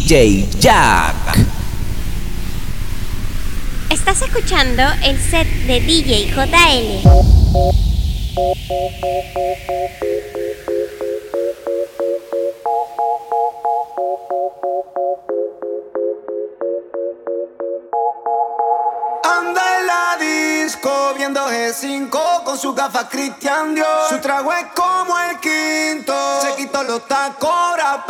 DJ Jack. Estás escuchando el set de DJ JL. Viendo G5 con su gafa Christian Dior. Su trago es como el quinto. Se quitó los tacos, ahora.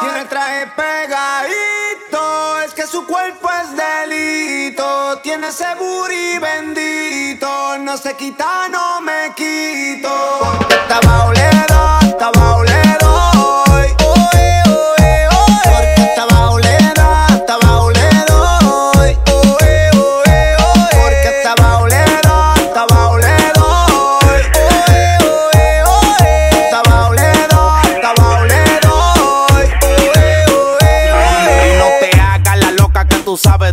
Tiene el traje pegadito. Es que su cuerpo es delito. Tiene ese booty bendito. No se quita, no me quito. Porque estaba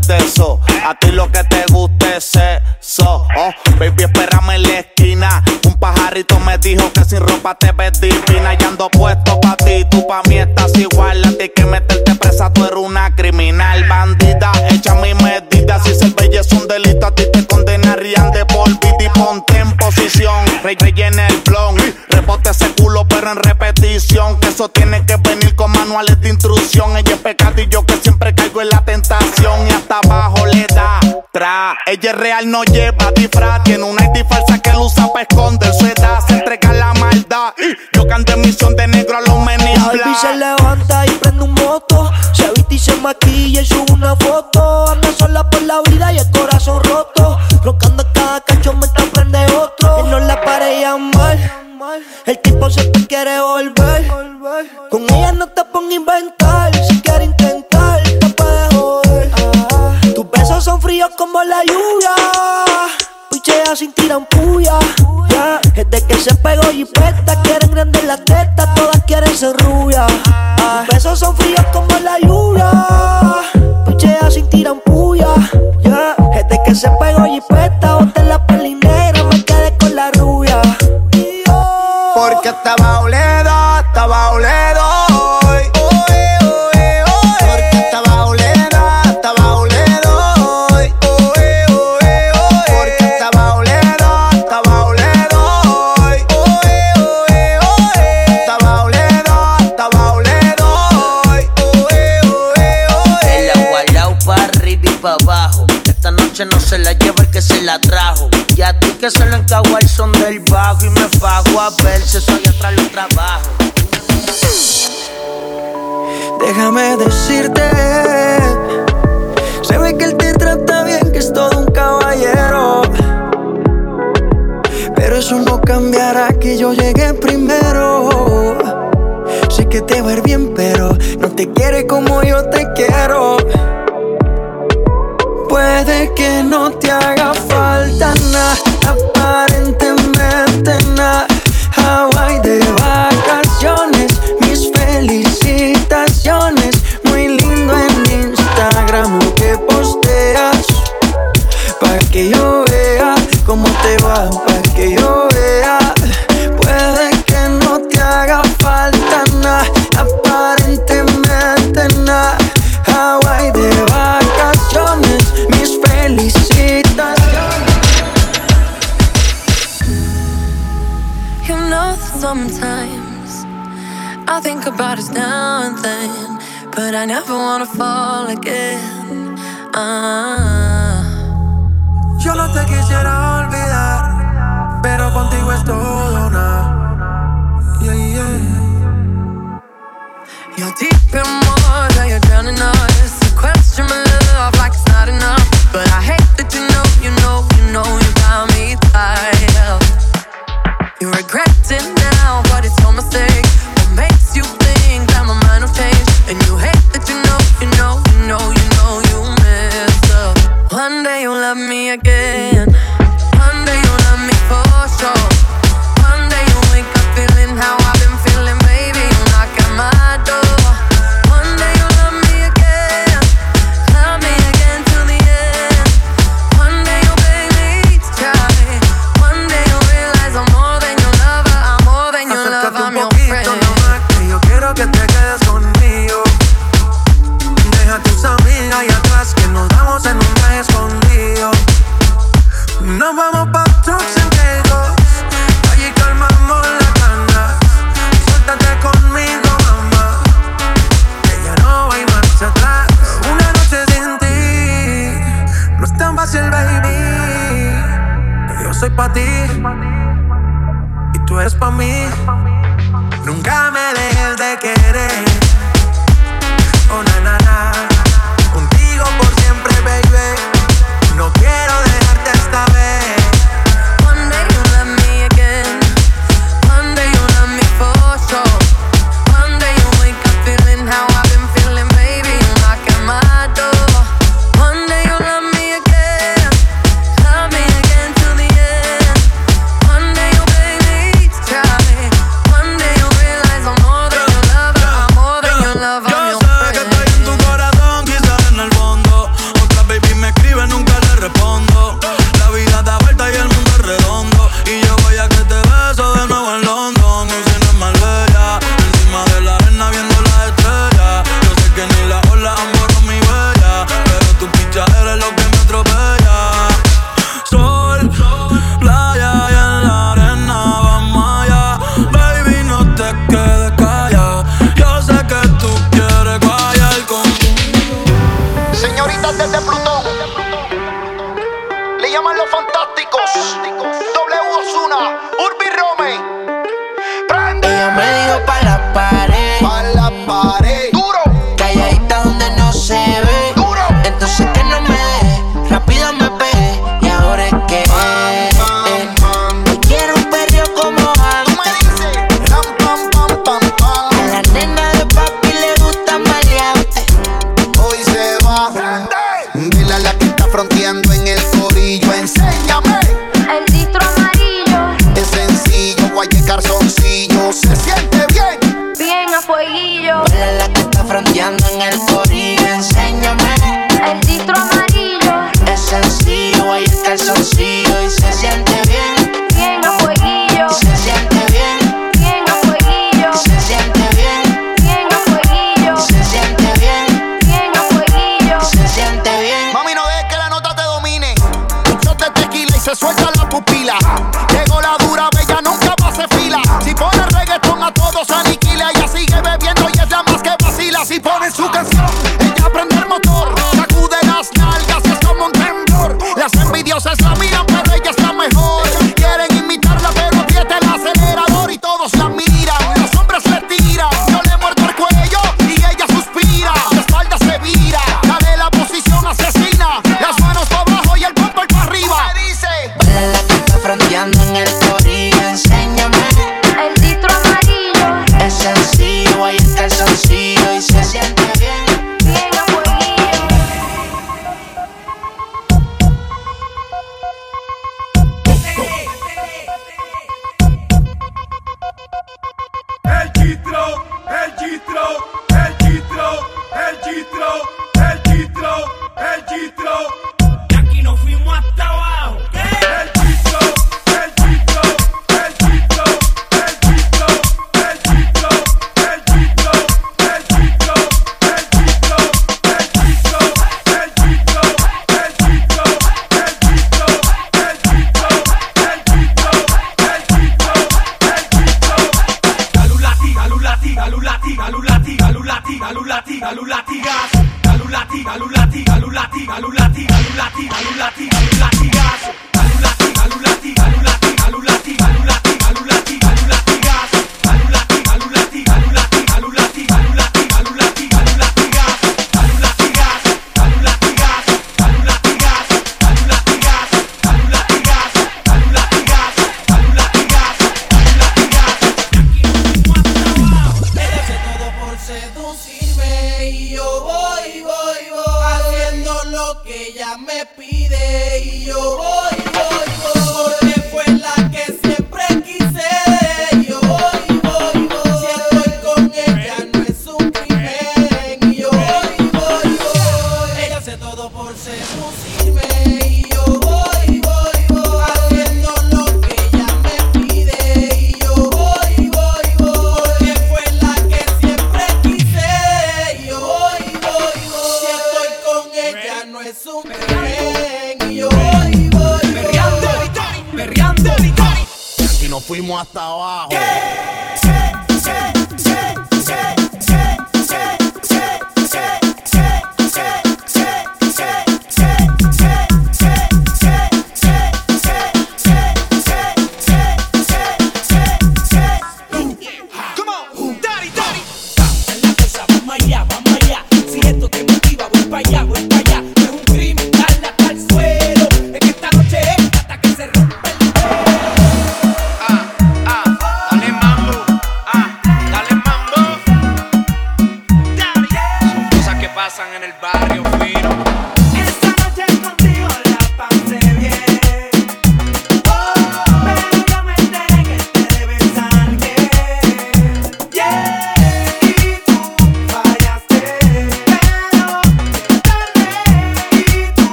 de eso. A ti lo que te gusta es eso. Oh, baby, espérame en la esquina. Un pajarito me dijo que sin ropa te ves divina. Y ando puesto pa' ti, tú pa' mí estás igual. A ti que meterte presa, tú eres una criminal bandida. Echa mi medida, si ser bella es un delito, a ti te condenarían de por vida y ponte en posición. Rey, rellena el blon, rebote ese culo, pero en repetición. Que eso tiene que Ella es pecado y yo que siempre caigo en la tentación. Y hasta abajo le da tra. Ella es real, no lleva disfraz. Tiene una ID falsa que lo usa para esconder su edad. Se entrega la maldad. Yo canto en misión de negro a los menis La baby se levanta y prende un moto. Se viste y se maquilla y sube una foto. Anda sola por la vida y el corazón roto. Roncando cada cacho mientras prende otro. Él no la para mal. El tipo se te quiere volver. Con ella no te pongo a inventar. Si quieres intentar, te puedes joder. Tus besos son fríos como la lluvia. Pichea sin tirar puya. Yeah. Desde que se pegó y peta, quieren grandes las tetas, todas quieren ser rubias. Tus besos son fríos como la lluvia. Pichea sin tirar puya. Yeah. Desde que se pegó y peta, boté la peli negra, me quedé con la rubia. Porque estaba oledo, No se la lleva el que se la trajo. Y a ti que se lo encagua el son del bajo. Y me fajo a ver si soy atrás lo trabajo. Déjame decirte, se ve que él te trata bien, que es todo un caballero. Pero eso no cambiará que yo llegué primero. Sé que te va a ir bien, pero no te quiere como yo te quiero. Puede que no te haga falta nada, aparentemente nada. Hawaii de vacaciones, mis felicitaciones. Muy lindo en Instagram lo que posteas. Pa' que yo vea cómo te va, but I never wanna fall again. Ah. Yo no te quisiera olvidar, pero contigo es todo una. Yeah, yeah. You're deep in water, you're drowning us. You question my love like it's not enough, but I hate that you know, you know, you know you got me tied up. You regret it now, but it's your mistake. What makes you think that my mind will change? And you hate know, you know, you messed up. One day you'll love me again.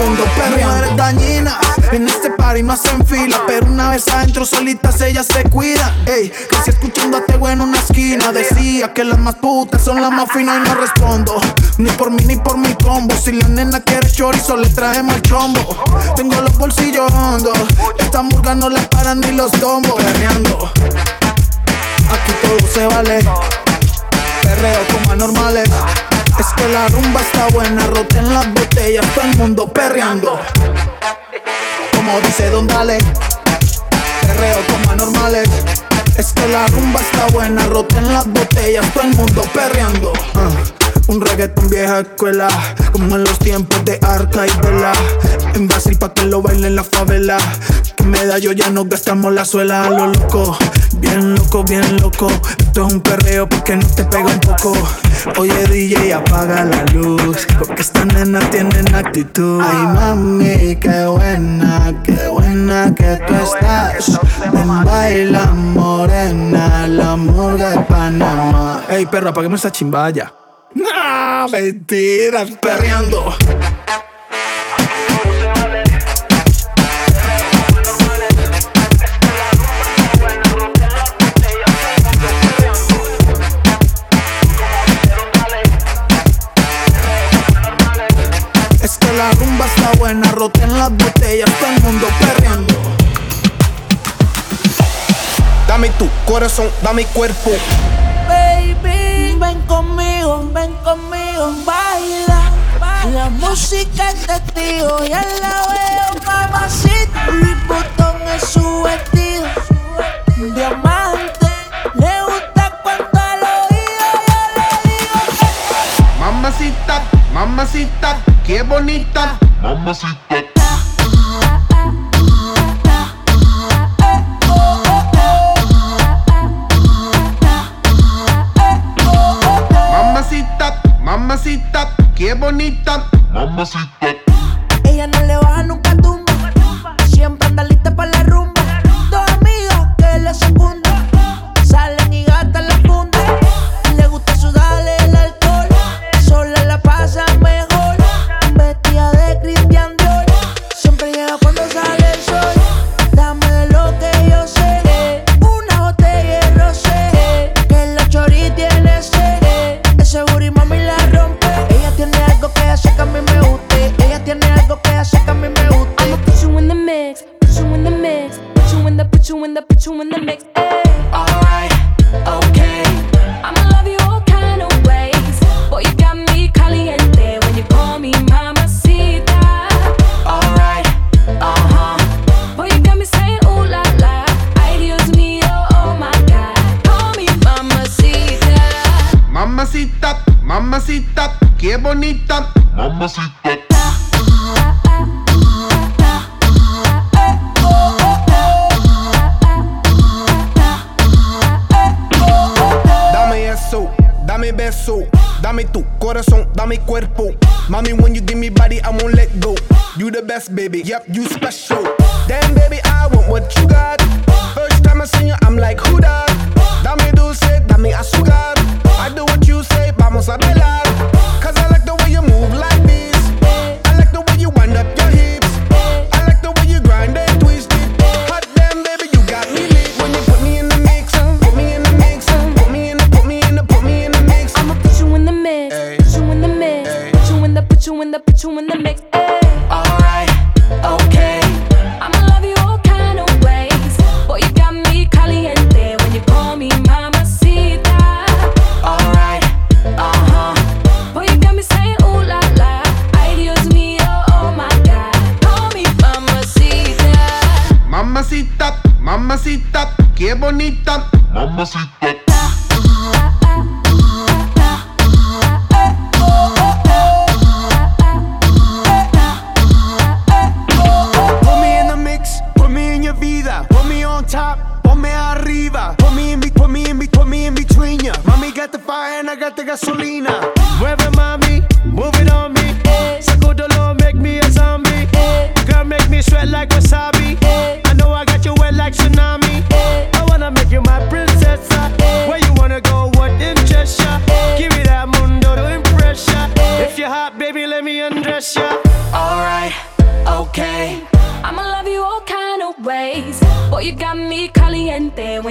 Mundo perreando. dañina, en este party no hacen fila, pero una vez adentro solitas ellas se cuidan. Ey, casi escuchando a en una esquina, decía que las más putas son las más finas y no respondo. Ni por mí ni por mi combo, si la nena quiere chorizo le traemos el chombo. Tengo los bolsillos hondos, esta hamburga no la paran ni los tombos. Perreando, aquí todo se vale, perreo como anormales. Es que la rumba está buena, en las botellas, todo el mundo perreando. Como dice Don Dale, perreo como anormales. Es que la rumba está buena, en las botellas, todo el mundo perreando. Ah. Un reggaetón vieja escuela, como en los tiempos de Arca y Vela. En Brasil pa' que lo bailen en la favela. Que medallo ya no gastamos la suela a lo loco. Bien loco, bien loco. Esto es un perreo porque no te pega un poco. Oye DJ, apaga la luz. Porque estas nenas tienen actitud. Ay mami, qué buena, qué buena que tú estás. Ven baila morena, la murga de Panamá. Ey perro, apaguemos esa chimbaya. No, mentiras, perreando. Es que la rumba está buena, en las botellas, todo el mundo perreando. Dame tu corazón, dame cuerpo conmigo baila. La música es testigo, ya la veo mamacita. Mi botón es su vestido, un diamante. Le gusta cuando al oído yo le digo que... Mamacita, mamacita, qué bonita. Mamacita. basit. qué bonita. Mamacita. Dame eso, dame beso, dame tu corazón, dame cuerpo. Mommy, when you give me body, I won't let go. You the best, baby. Yep, you special.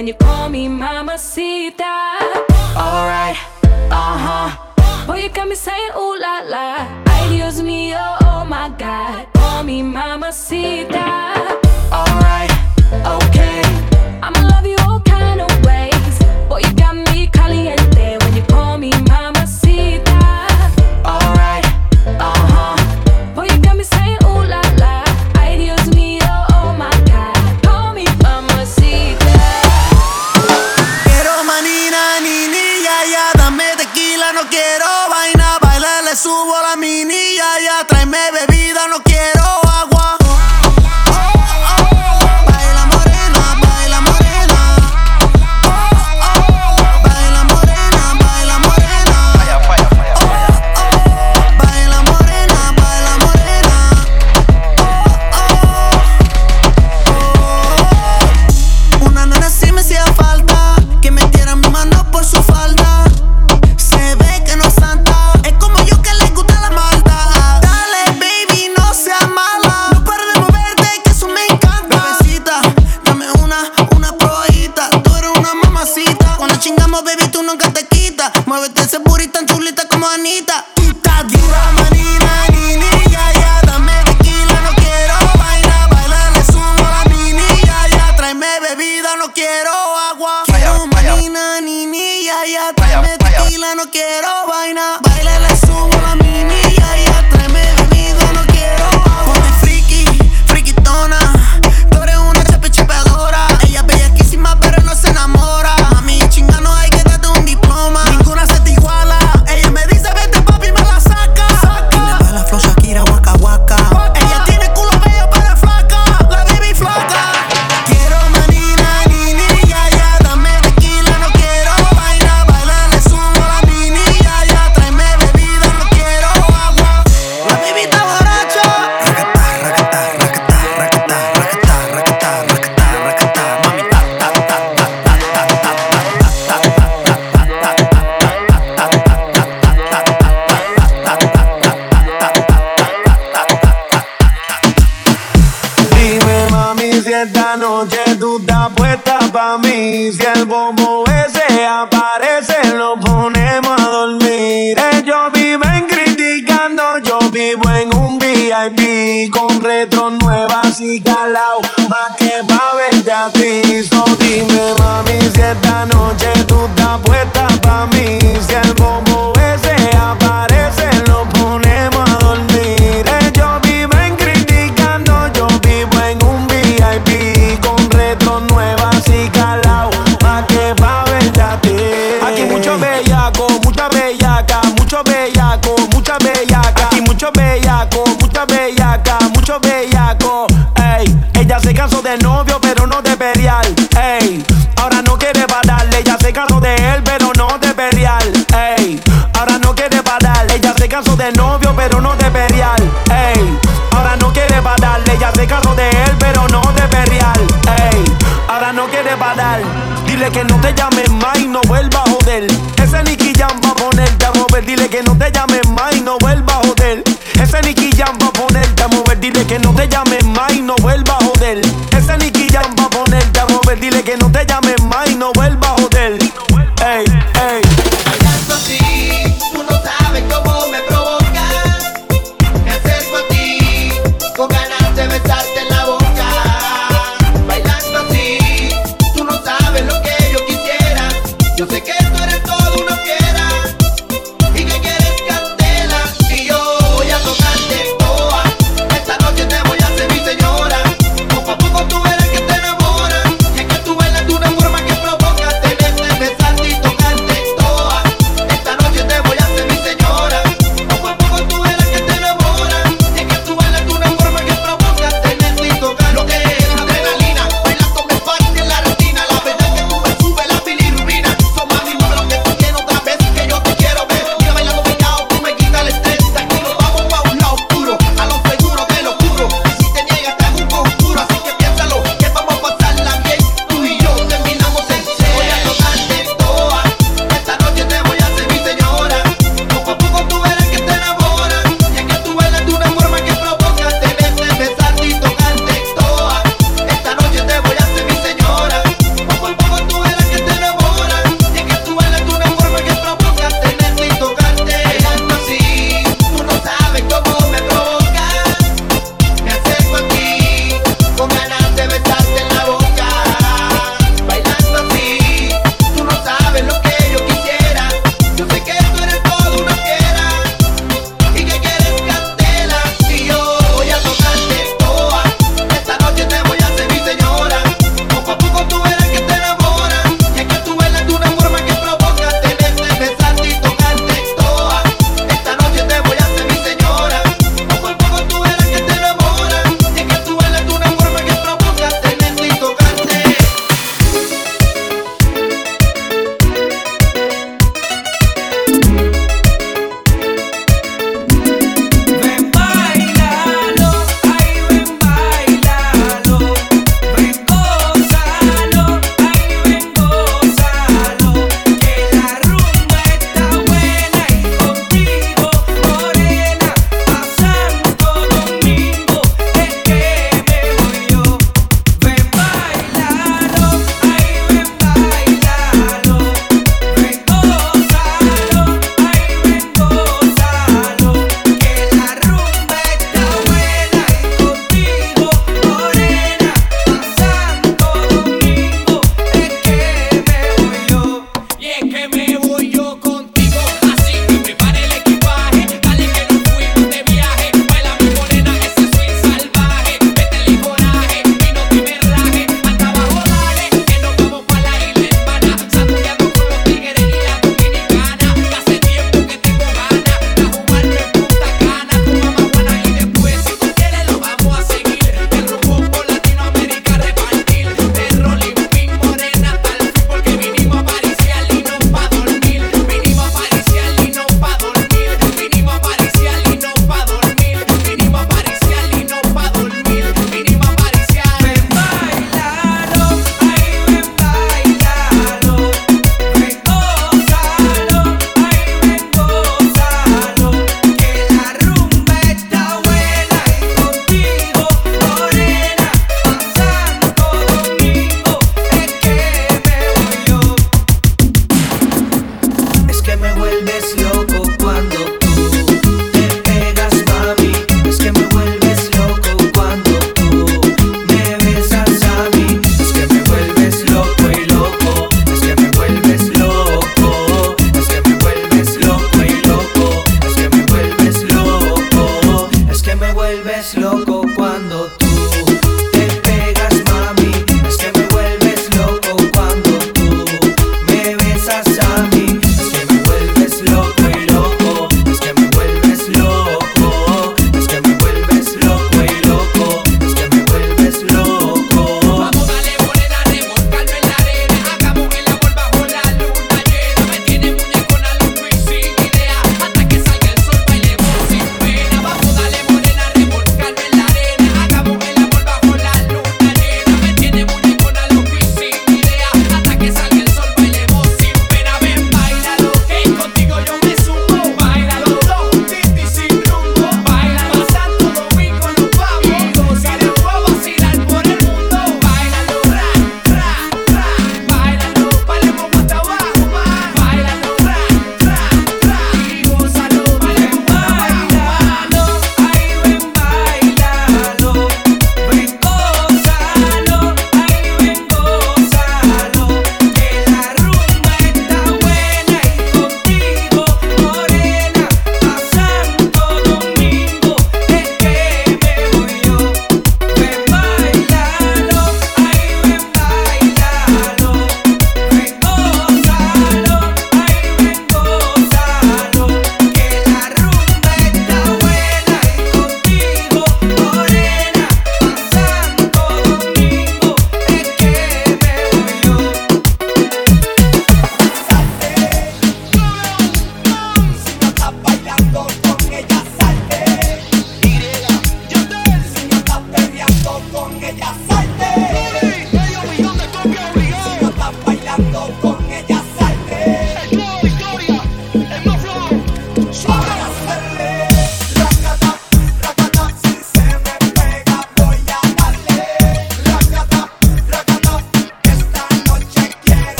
when you call me Mama mamacita. Alright, uh huh. Boy, you got me saying ooh la la. já tem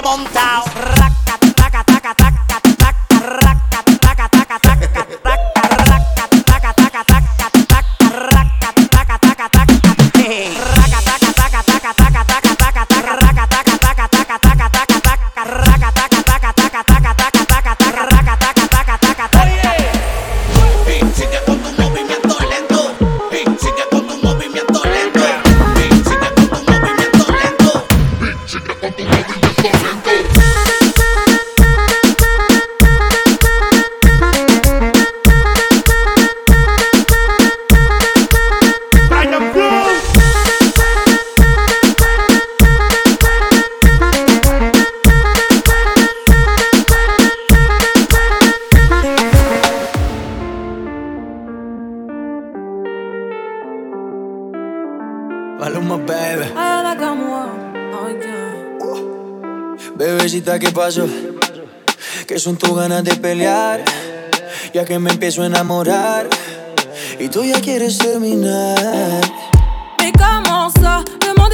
que Maluma, baby. Ayana moi. Bebecita, ¿qué pasó? Que son tus ganas de pelear, ya que me empiezo a enamorar y tú ya quieres terminar. Mais comment ça,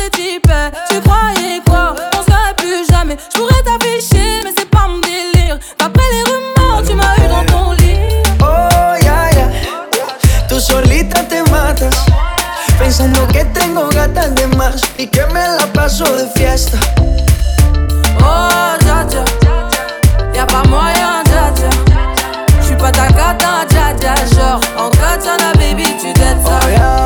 est hyper? Tu croyais quoi? On serait plus jamais Je pourrais t'afficher mais c'est pas mon délire D'après les rumeurs tu m'as eu dans ton lit Oh, ya, ya. Tú solita te matas, pensando que tengo gatas de más y que me la paso de fiesta. Oh dja dja Y'a pas moyen dja dja J'suis pas ta gata dja dja Genre en katana baby tu dettes ça Oh, ya, ya.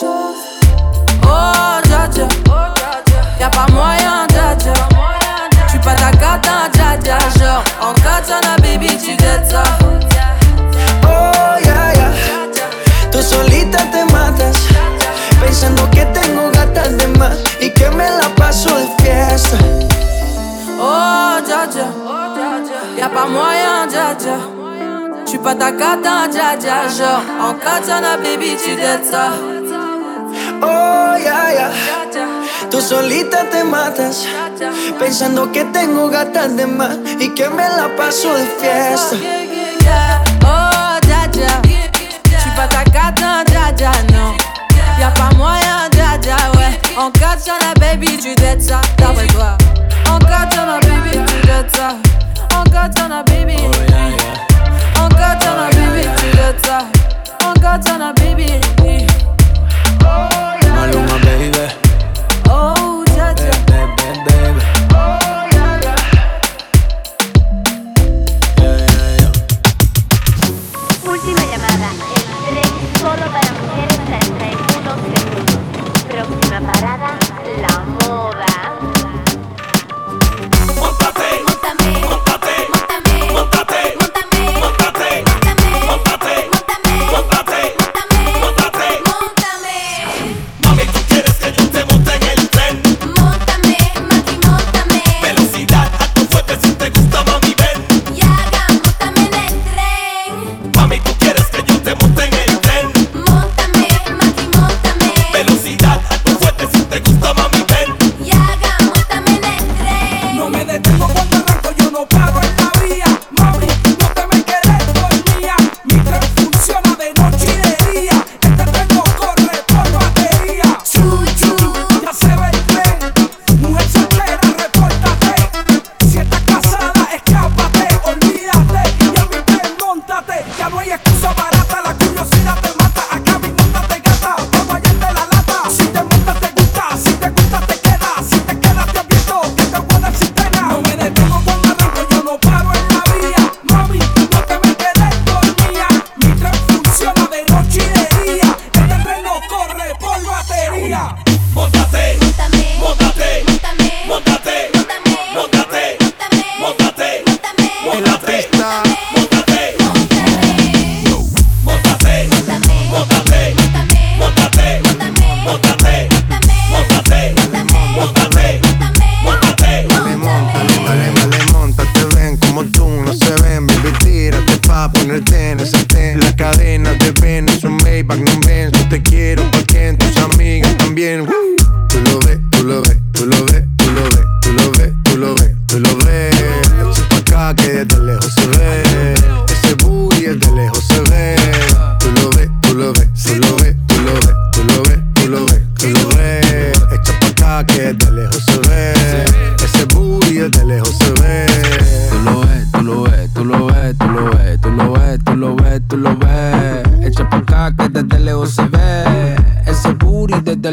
Oh, dja dja. Y'a pas moyen, dja dja. J'suis pas ta gata, dja dja. Genre, en katana, baby, tu ça. Oh, ya, ya. Tú solita te matas, pensando que tengo gatas de más y que me la paso de fiesta. Oh, dja dja. Y'a pas moyen, dja dja. J'suis pas ta gata, dja dja. Genre, en katana, baby, tu dettes. Oh, ya, ya. Tú solita te matas, pensando que tengo gatas de más y que me la paso de fiesta. Oh, dja dja. J'suis pas ta gata, dja dja, non. Y'a pas moyen, dja dja, ouais. En katana, baby, tu dettes ça. D'après toi. En katana, baby, tu dettes ça. En katana, baby. En katana, baby, tu dettes ça. En katana, baby. Maluma, baby. Oh, dja dja. Baby, baby, baby.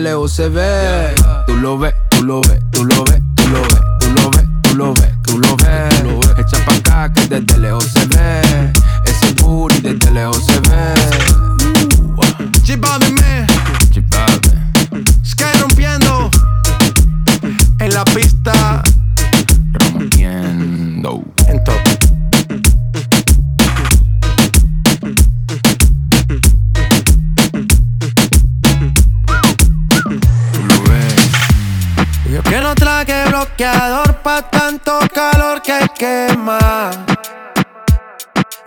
Lejos se ve. Tú lo ves, tú lo ves, tú lo ves,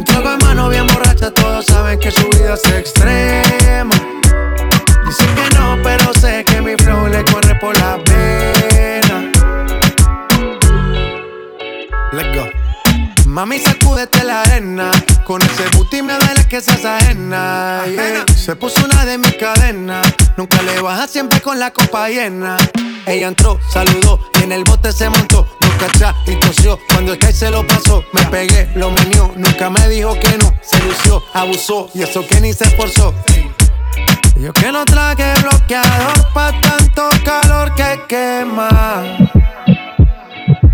Un trago mano bien borracha, todos saben que su vida es extrema. Dicen que no, pero sé que mi flow le corre por la pena. Let's go. Mami, sacúdete la arena. Con ese booty me duele que seas ajena. Se puso una de mis cadenas. Nunca le baja siempre con la copa llena. Ella entró, saludó y en el bote se montó. Nunca atrás y tosió. Cuando el que se lo pasó, me pegué, lo menió. Nunca me dijo que no. Se lució, abusó y eso que ni se esforzó. Yo que no traje bloqueador pa' tanto calor que quema.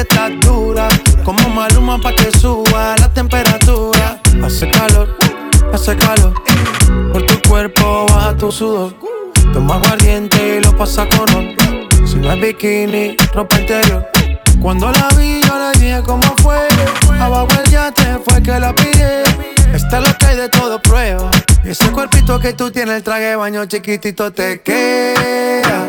Que estás dura. Como maluma pa' que suba la temperatura. Hace calor, hace calor. Por tu cuerpo baja tu sudor. Toma aguardiente y lo pasa con ron. Si no es bikini, ropa interior. Cuando la vi, yo le dije cómo fue. Abajo el yate fue que la pillé. Esta es lo hay de todo prueba. Y ese cuerpito que tú tienes, el traje baño chiquitito te queda.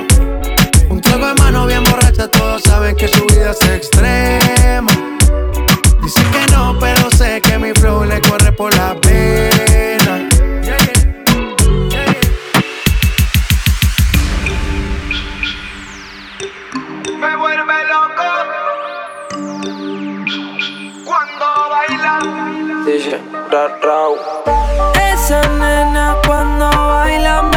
Un trago de mano bien borracha, todos saben que su vida es extrema. Dicen que no, pero sé que mi flow le corre por la pena. Me vuelve loco cuando baila. Dice, ra. Esa nena cuando baila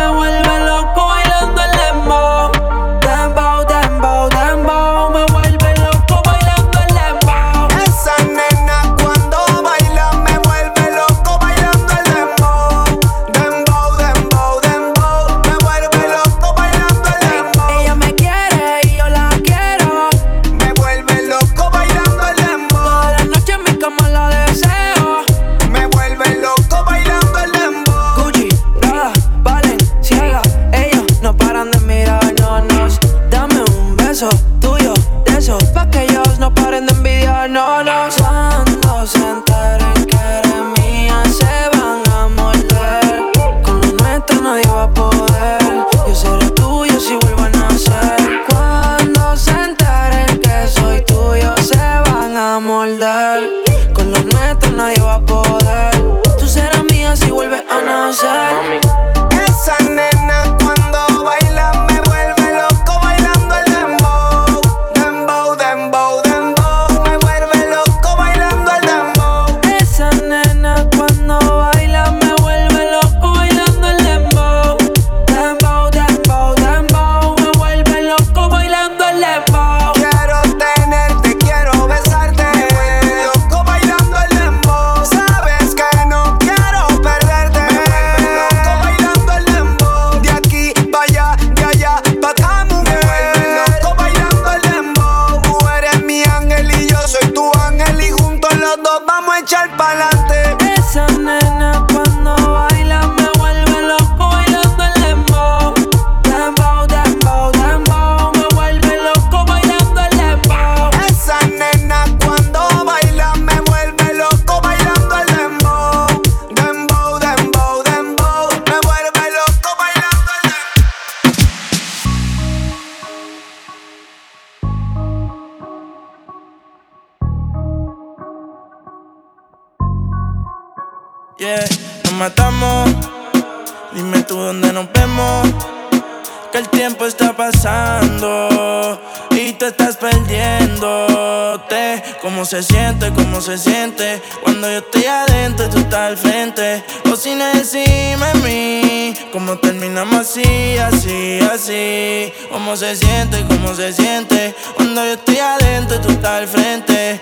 estás perdiéndote. ¿Cómo se siente? ¿Cómo se siente? Cuando yo estoy adentro, tú estás al frente. O si no decime a mí, ¿cómo terminamos así, así, así? ¿Cómo se siente? ¿Cómo se siente? Cuando yo estoy adentro, tú estás al frente.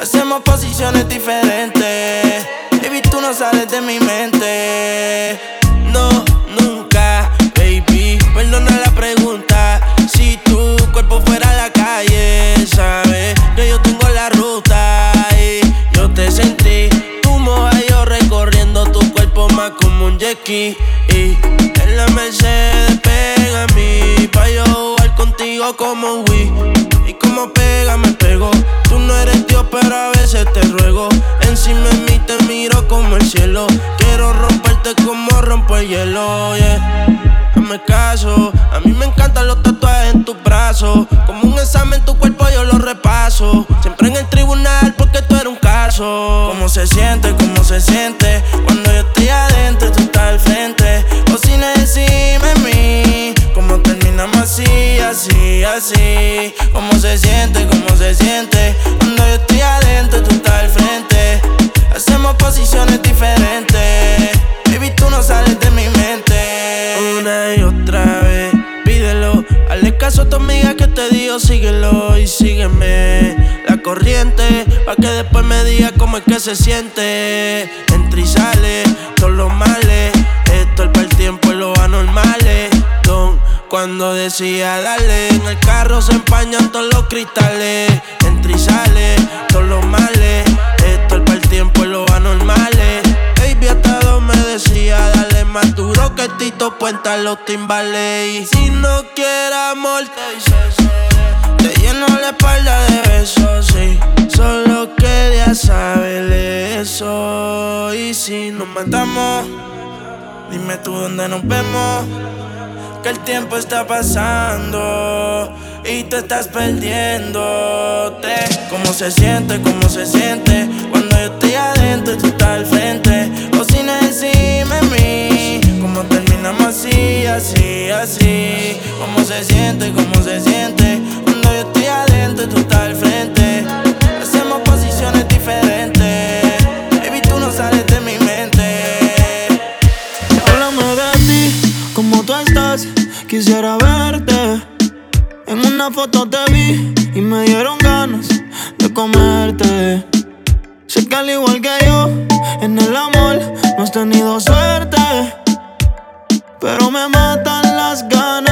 Hacemos posiciones diferentes. Baby, tú no sales de mi mente. No, nunca, baby. Perdona la pregunta. Si tu cuerpo fuera la calle, Y en la Mercedes pega a mí. Pa' yo jugar contigo como Wii. Y como pega, me pego. Tú no eres Dios, pero a veces te ruego. Encima de mí te miro como el cielo. Quiero romperte como rompo el hielo, yeah. Hazme caso, a mí me encantan los tatuajes en tus brazos. Como un examen, tu cuerpo yo lo repaso. Siempre en el tribunal porque tú eres un caso. ¿Cómo se siente? ¿Cómo se siente? Cuando yo estoy adentro, frente. O si no decime mí, ¿cómo terminamos así, así, así? ¿Cómo se siente? ¿Cómo se siente? Cuando yo estoy adentro, tú estás al frente. Hacemos posiciones diferentes. Baby, tú no sales de mi mente. Una y otra. Hazle caso a tu amiga que te digo, síguelo y sígueme. La corriente, pa' que después me diga cómo es que se siente. Entra y sale, todos los males. Esto es para el tiempo y los anormales. Don, cuando decía dale, en el carro se empañan todos los cristales. Entra y sale, todos los males. Decía, dale más duro que Tito Puenta los timbales. Si no quieres amor, Te lleno la espalda de besos, sí. Solo quería saber eso. Y si nos matamos, dime tú dónde nos vemos. Que el tiempo está pasando y tú estás perdiéndote. ¿Cómo se siente? ¿Cómo se siente? Cuando yo estoy adentro y tú estás al frente. O si no decime a mí, ¿cómo terminamos así, así, así? ¿Cómo se siente? ¿Cómo se siente? Cuando yo estoy adentro y tú estás al frente. Hacemos posiciones diferentes. Baby, tú no sales de mi mente. Háblame de ti, como tú estás, quisiera verte. En una foto te vi y me dieron ganas de comerte. Sé que al igual que yo, en el amor no has tenido suerte. Pero me matan las ganas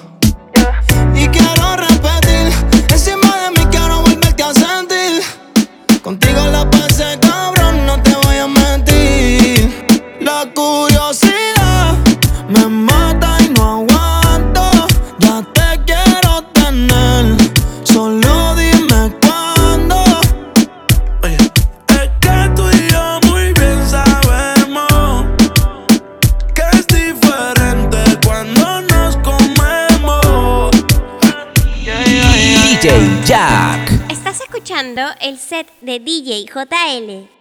De DJ JL.